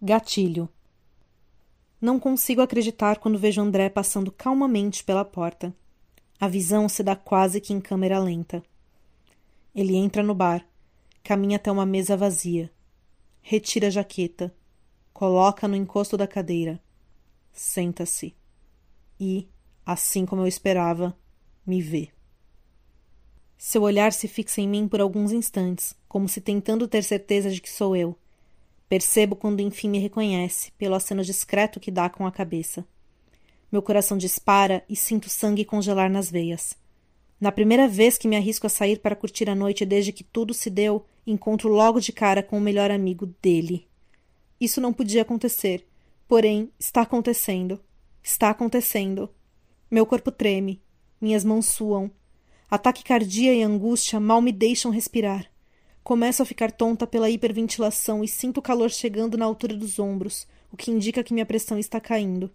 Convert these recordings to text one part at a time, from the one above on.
Gatilho. Não consigo acreditar quando vejo André passando calmamente pela porta. A visão se dá quase que em câmera lenta. Ele entra no bar, caminha até uma mesa vazia, retira a jaqueta, coloca no encosto da cadeira, senta-se e, assim como eu esperava, me vê. Seu olhar se fixa em mim por alguns instantes, como se tentando ter certeza de que sou eu. Percebo quando enfim me reconhece, pelo aceno discreto que dá com a cabeça. Meu coração dispara e sinto sangue congelar nas veias. Na primeira vez que me arrisco a sair para curtir a noite desde que tudo se deu, encontro logo de cara com o melhor amigo dele. Isso não podia acontecer, porém está acontecendo. Está acontecendo. Meu corpo treme, minhas mãos suam. Ataque cardíaco e angústia mal me deixam respirar. Começo a ficar tonta pela hiperventilação e sinto o calor chegando na altura dos ombros, o que indica que minha pressão está caindo.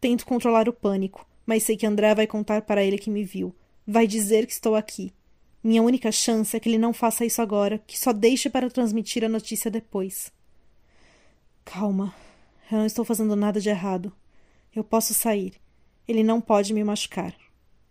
Tento controlar o pânico, mas sei que André vai contar para ele que me viu. Vai dizer que estou aqui. Minha única chance é que ele não faça isso agora, que só deixe para transmitir a notícia depois. Calma. Eu não estou fazendo nada de errado. Eu posso sair. Ele não pode me machucar.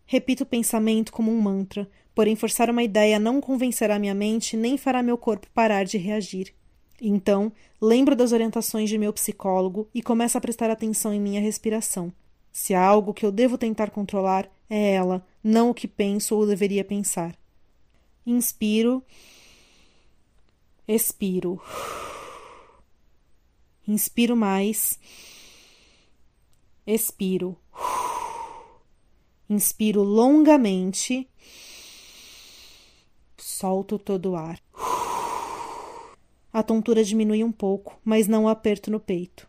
Repito o pensamento como um mantra, porém forçar uma ideia não convencerá minha mente nem fará meu corpo parar de reagir. Então, lembro das orientações de meu psicólogo e começo a prestar atenção em minha respiração. Se há algo que eu devo tentar controlar, é ela, não o que penso ou deveria pensar. Inspiro. Expiro. Inspiro mais. Expiro. Inspiro longamente. Solto todo o ar. A tontura diminui um pouco, mas não o aperto no peito.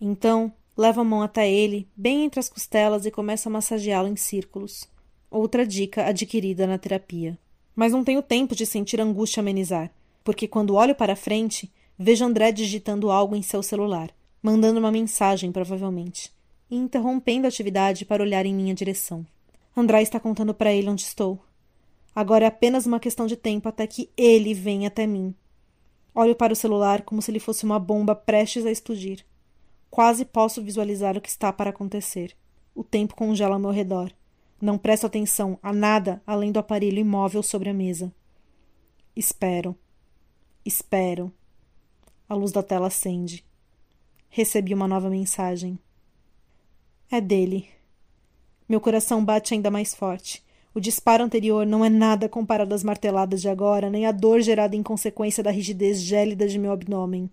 Então, levo a mão até ele, bem entre as costelas, e começo a massageá-lo em círculos. Outra dica adquirida na terapia. Mas não tenho tempo de sentir angústia amenizar, porque quando olho para frente, vejo André digitando algo em seu celular, mandando uma mensagem, provavelmente, e interrompendo a atividade para olhar em minha direção. André está contando para ele onde estou. Agora é apenas uma questão de tempo até que ele venha até mim Olho para o celular como se ele fosse uma bomba prestes a explodir. Quase posso visualizar o que está para acontecer. O tempo congela ao meu redor. Não presto atenção a nada além do aparelho imóvel sobre a mesa. Espero. Espero. A luz da tela acende. Recebi uma nova mensagem. É dele. Meu coração bate ainda mais forte. O disparo anterior não é nada comparado às marteladas de agora, nem à dor gerada em consequência da rigidez gélida de meu abdômen.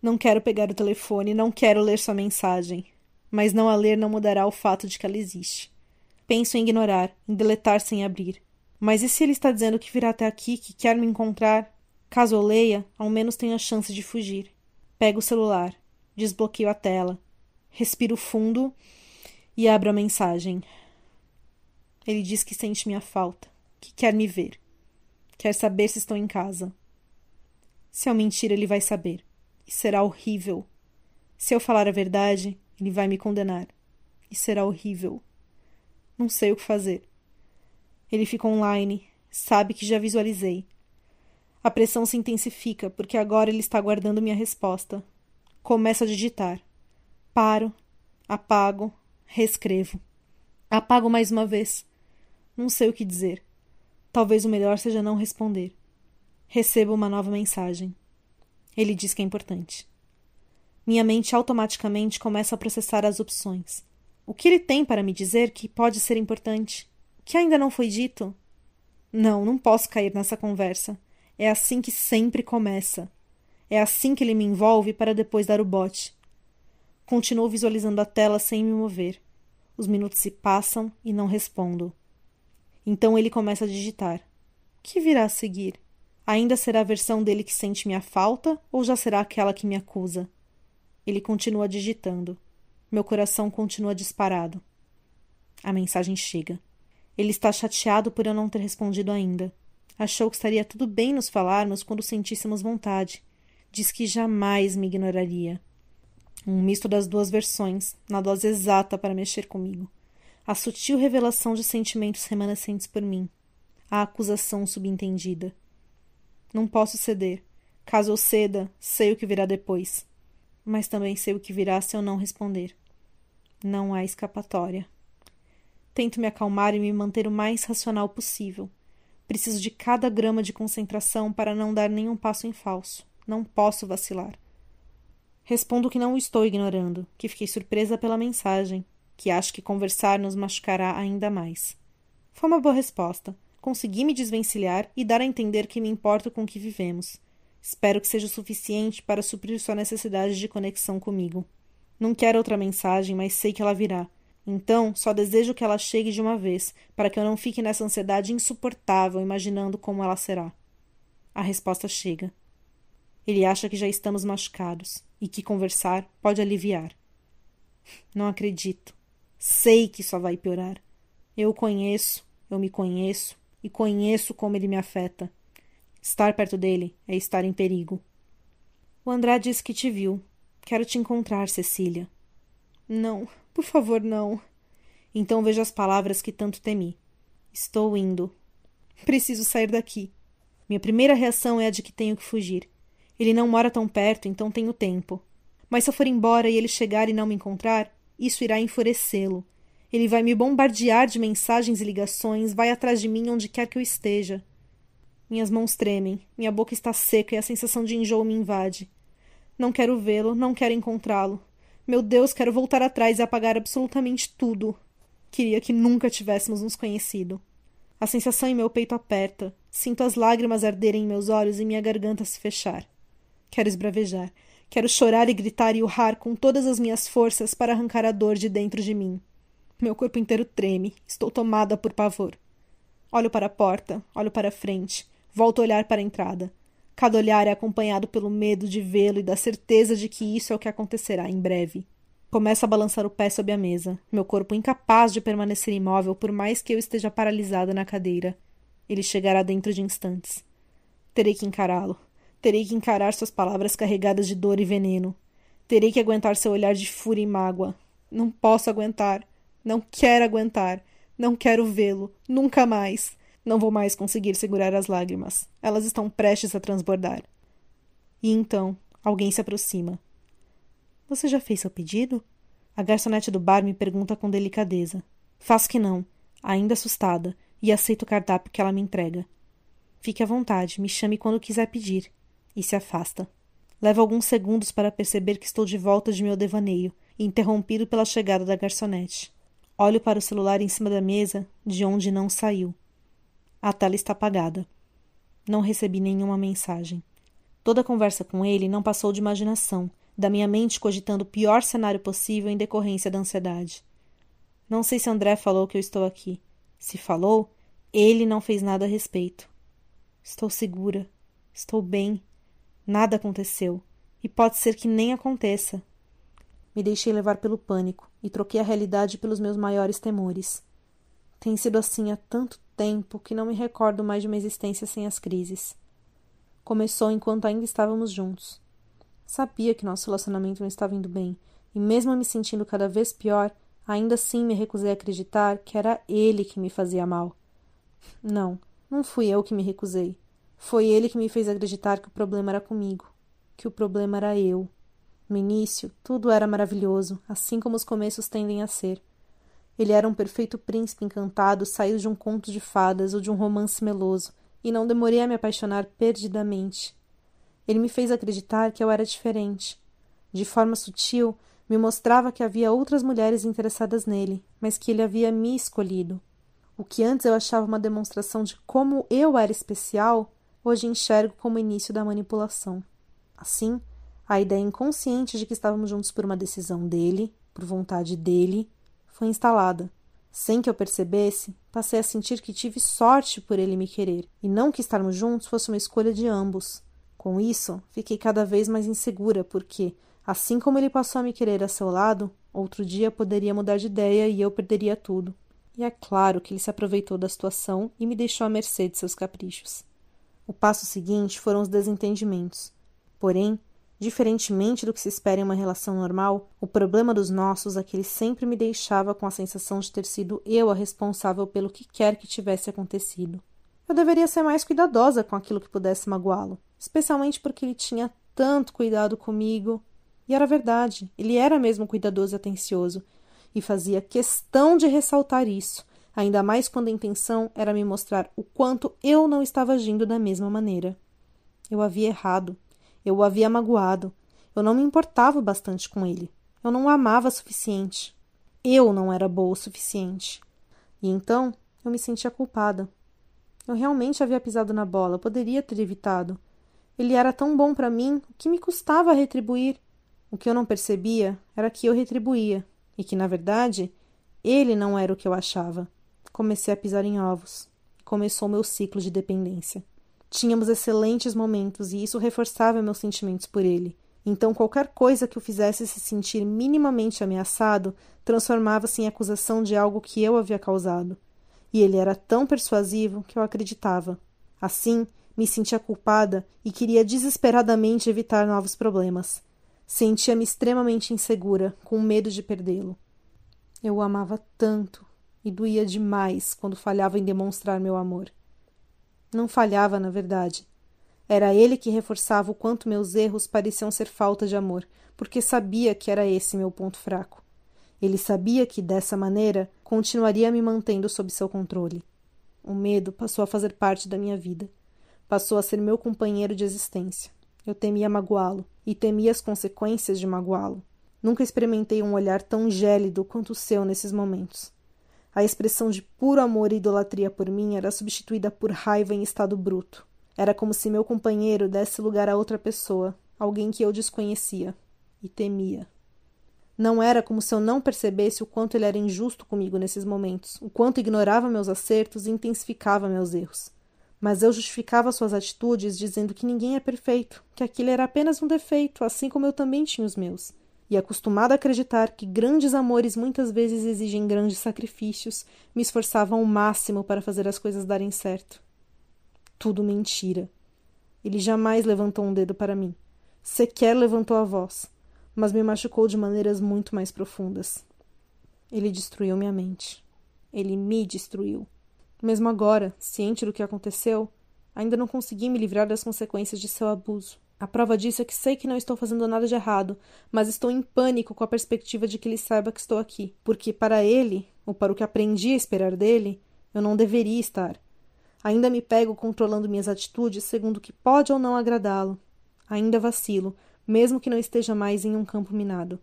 Não quero pegar o telefone, não quero ler sua mensagem. Mas não a ler não mudará o fato de que ela existe. Penso em ignorar, em deletar sem abrir. Mas e se ele está dizendo que virá até aqui, que quer me encontrar? Caso eu leia, ao menos tenho a chance de fugir. Pego o celular, desbloqueio a tela, respiro fundo e abro a mensagem. Ele diz que sente minha falta, que quer me ver. Quer saber se estou em casa. Se eu mentir, ele vai saber. E será horrível. Se eu falar a verdade, ele vai me condenar. E será horrível. Não sei o que fazer. Ele fica online, sabe que já visualizei. A pressão se intensifica, porque agora ele está aguardando minha resposta. Começo a digitar. Paro, apago, reescrevo. Apago mais uma vez. Não sei o que dizer. Talvez o melhor seja não responder. Recebo uma nova mensagem. Ele diz que é importante. Minha mente automaticamente começa a processar as opções. O que ele tem para me dizer que pode ser importante? Que ainda não foi dito? Não, não posso cair nessa conversa. É assim que sempre começa. É assim que ele me envolve para depois dar o bote. Continuo visualizando a tela sem me mover. Os minutos se passam e não respondo. Então ele começa a digitar. Que virá a seguir? Ainda será a versão dele que sente minha falta ou já será aquela que me acusa? Ele continua digitando. Meu coração continua disparado. A mensagem chega. Ele está chateado por eu não ter respondido ainda. Achou que estaria tudo bem nos falarmos quando sentíssemos vontade. Diz que jamais me ignoraria. Um misto das duas versões, na dose exata para mexer comigo a sutil revelação de sentimentos remanescentes por mim, a acusação subentendida. Não posso ceder. Caso eu ceda, sei o que virá depois. mas também sei o que virá se eu não responder. Não há escapatória. Tento me acalmar e me manter o mais racional possível. Preciso de cada grama de concentração para não dar nenhum passo em falso. Não posso vacilar. Respondo que não o estou ignorando, que fiquei surpresa pela mensagem, que acho que conversar nos machucará ainda mais. Foi uma boa resposta. Consegui me desvencilhar e dar a entender que me importo com o que vivemos. Espero que seja o suficiente para suprir sua necessidade de conexão comigo. Não quero outra mensagem, mas sei que ela virá. Então, só desejo que ela chegue de uma vez, para que eu não fique nessa ansiedade insuportável imaginando como ela será. A resposta chega. Ele acha que já estamos machucados e que conversar pode aliviar. Não acredito. Sei que só vai piorar. Eu o conheço, eu me conheço e conheço como ele me afeta. Estar perto dele é estar em perigo. O André disse que te viu. Quero te encontrar, Cecília. Não, por favor, não. Então veja as palavras que tanto temi. Estou indo. Preciso sair daqui. Minha primeira reação é a de que tenho que fugir. Ele não mora tão perto, então tenho tempo. Mas se eu for embora e ele chegar e não me encontrar, isso irá enfurecê-lo. Ele vai me bombardear de mensagens e ligações, vai atrás de mim onde quer que eu esteja. Minhas mãos tremem, minha boca está seca e a sensação de enjoo me invade. Não quero vê-lo, não quero encontrá-lo. Meu Deus, quero voltar atrás e apagar absolutamente tudo. Queria que nunca tivéssemos nos conhecido. A sensação em meu peito aperta. Sinto as lágrimas arderem em meus olhos e minha garganta se fechar. Quero esbravejar. Quero chorar e gritar e urrar com todas as minhas forças para arrancar a dor de dentro de mim. Meu corpo inteiro treme. Estou tomada por pavor. Olho para a porta, olho para a frente, volto a olhar para a entrada. Cada olhar é acompanhado pelo medo de vê-lo e da certeza de que isso é o que acontecerá em breve. Começo a balançar o pé sob a mesa, meu corpo incapaz de permanecer imóvel por mais que eu esteja paralisada na cadeira. Ele chegará dentro de instantes. Terei que encará-lo. Terei que encarar suas palavras carregadas de dor e veneno. Terei que aguentar seu olhar de fúria e mágoa. Não posso aguentar. Não quero aguentar. Não quero vê-lo. Nunca mais. Não vou mais conseguir segurar as lágrimas. Elas estão prestes a transbordar. E então, alguém se aproxima. Você já fez seu pedido? A garçonete do bar me pergunta com delicadeza. Faço que não, ainda assustada, e aceito o cardápio que ela me entrega. Fique à vontade, me chame quando quiser pedir. E se afasta. Levo alguns segundos para perceber que estou de volta de meu devaneio, interrompido pela chegada da garçonete. Olho para o celular em cima da mesa, de onde não saiu. A tela está apagada. Não recebi nenhuma mensagem. Toda a conversa com ele não passou de imaginação, da minha mente cogitando o pior cenário possível em decorrência da ansiedade. Não sei se André falou que eu estou aqui. Se falou, ele não fez nada a respeito. Estou segura. Estou bem. Nada aconteceu. E pode ser que nem aconteça. Me deixei levar pelo pânico e troquei a realidade pelos meus maiores temores. Tem sido assim há tanto tempo que não me recordo mais de uma existência sem as crises. Começou enquanto ainda estávamos juntos. Sabia que nosso relacionamento não estava indo bem, e mesmo me sentindo cada vez pior, ainda assim me recusei a acreditar que era ele que me fazia mal. Não, não fui eu que me recusei. Foi ele que me fez acreditar que o problema era comigo, que o problema era eu. No início, tudo era maravilhoso, assim como os começos tendem a ser. Ele era um perfeito príncipe encantado saído de um conto de fadas ou de um romance meloso, e não demorei a me apaixonar perdidamente. Ele me fez acreditar que eu era diferente. De forma sutil, me mostrava que havia outras mulheres interessadas nele, mas que ele havia me escolhido. O que antes eu achava uma demonstração de como eu era especial, hoje enxergo como início da manipulação. Assim, a ideia inconsciente de que estávamos juntos por uma decisão dele, por vontade dele, foi instalada. Sem que eu percebesse, passei a sentir que tive sorte por ele me querer, e não que estarmos juntos fosse uma escolha de ambos. Com isso, fiquei cada vez mais insegura, porque, assim como ele passou a me querer a seu lado, outro dia poderia mudar de ideia e eu perderia tudo. E é claro que ele se aproveitou da situação e me deixou à mercê de seus caprichos. O passo seguinte foram os desentendimentos. Porém, Diferentemente do que se espera em uma relação normal, o problema dos nossos é que ele sempre me deixava com a sensação de ter sido eu a responsável pelo que quer que tivesse acontecido. Eu deveria ser mais cuidadosa com aquilo que pudesse magoá-lo, especialmente porque ele tinha tanto cuidado comigo. E era verdade, ele era mesmo cuidadoso e atencioso, e fazia questão de ressaltar isso, ainda mais quando a intenção era me mostrar o quanto eu não estava agindo da mesma maneira. Eu havia errado, eu o havia magoado, eu não me importava bastante com ele, eu não o amava o suficiente. Eu não era boa o suficiente. E então eu me sentia culpada. Eu realmente havia pisado na bola, poderia ter evitado. Ele era tão bom para mim, o que me custava retribuir? O que eu não percebia era que eu retribuía, e que, na verdade, ele não era o que eu achava. Comecei a pisar em ovos. Começou meu ciclo de dependência. Tínhamos excelentes momentos e isso reforçava meus sentimentos por ele. Então, qualquer coisa que o fizesse se sentir minimamente ameaçado transformava-se em acusação de algo que eu havia causado. E ele era tão persuasivo que eu acreditava. Assim, me sentia culpada e queria desesperadamente evitar novos problemas. Sentia-me extremamente insegura, com medo de perdê-lo. Eu o amava tanto e doía demais quando falhava em demonstrar meu amor. Não falhava, na verdade. Era ele que reforçava o quanto meus erros pareciam ser falta de amor, porque sabia que era esse meu ponto fraco. Ele sabia que, dessa maneira, continuaria me mantendo sob seu controle. O medo passou a fazer parte da minha vida. Passou a ser meu companheiro de existência. Eu temia magoá-lo e temia as consequências de magoá-lo. Nunca experimentei um olhar tão gélido quanto o seu nesses momentos. A expressão de puro amor e idolatria por mim era substituída por raiva em estado bruto. Era como se meu companheiro desse lugar a outra pessoa, alguém que eu desconhecia e temia. Não era como se eu não percebesse o quanto ele era injusto comigo nesses momentos, o quanto ignorava meus acertos e intensificava meus erros. Mas eu justificava suas atitudes dizendo que ninguém é perfeito, que aquilo era apenas um defeito, assim como eu também tinha os meus. E acostumada a acreditar que grandes amores muitas vezes exigem grandes sacrifícios, me esforçava ao máximo para fazer as coisas darem certo tudo mentira. Ele jamais levantou um dedo para mim. Sequer levantou a voz, mas me machucou de maneiras muito mais profundas. Ele destruiu minha mente. Ele me destruiu. Mesmo agora, ciente do que aconteceu, ainda não consegui me livrar das consequências de seu abuso. A prova disso é que sei que não estou fazendo nada de errado, mas estou em pânico com a perspectiva de que ele saiba que estou aqui, porque para ele, ou para o que aprendi a esperar dele, eu não deveria estar. Ainda me pego controlando minhas atitudes segundo o que pode ou não agradá-lo. Ainda vacilo, mesmo que não esteja mais em um campo minado.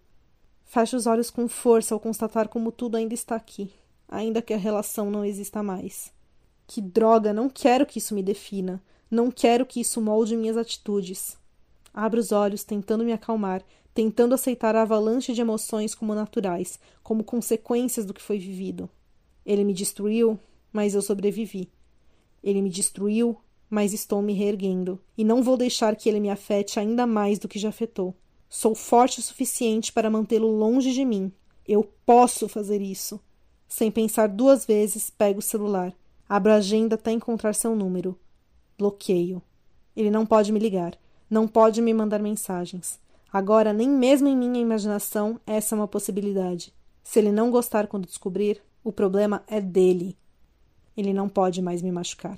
Fecho os olhos com força ao constatar como tudo ainda está aqui, ainda que a relação não exista mais. Que droga, não quero que isso me defina. Não quero que isso molde minhas atitudes. Abro os olhos, tentando me acalmar, tentando aceitar a avalanche de emoções como naturais, como consequências do que foi vivido. Ele me destruiu, mas eu sobrevivi. Ele me destruiu, mas estou me reerguendo, e não vou deixar que ele me afete ainda mais do que já afetou. Sou forte o suficiente para mantê-lo longe de mim. Eu posso fazer isso. Sem pensar duas vezes, pego o celular. Abro a agenda até encontrar seu número. Bloqueio. Ele não pode me ligar. Não pode me mandar mensagens. Agora, nem mesmo em minha imaginação, essa é uma possibilidade. Se ele não gostar quando descobrir, o problema é dele. Ele não pode mais me machucar.